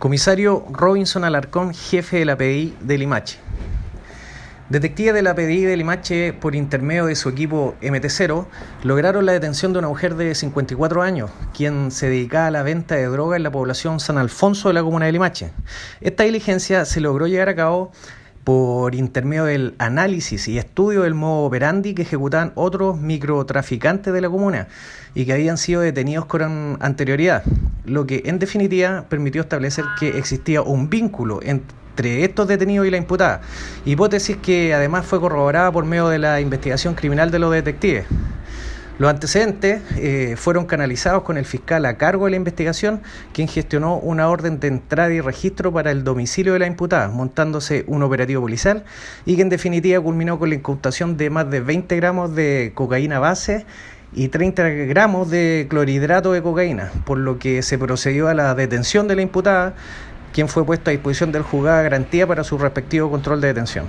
Comisario Robinson Alarcón, jefe de la PDI de Limache. Detectives de la PDI de Limache, por intermedio de su equipo MT0, lograron la detención de una mujer de 54 años, quien se dedicaba a la venta de droga en la población San Alfonso de la comuna de Limache. Esta diligencia se logró llevar a cabo por intermedio del análisis y estudio del modo operandi que ejecutaban otros microtraficantes de la comuna y que habían sido detenidos con anterioridad, lo que en definitiva permitió establecer que existía un vínculo entre estos detenidos y la imputada, hipótesis que además fue corroborada por medio de la investigación criminal de los detectives. Los antecedentes eh, fueron canalizados con el fiscal a cargo de la investigación, quien gestionó una orden de entrada y registro para el domicilio de la imputada, montándose un operativo policial y que en definitiva culminó con la incautación de más de 20 gramos de cocaína base y 30 gramos de clorhidrato de cocaína, por lo que se procedió a la detención de la imputada, quien fue puesto a disposición del juzgado de garantía para su respectivo control de detención.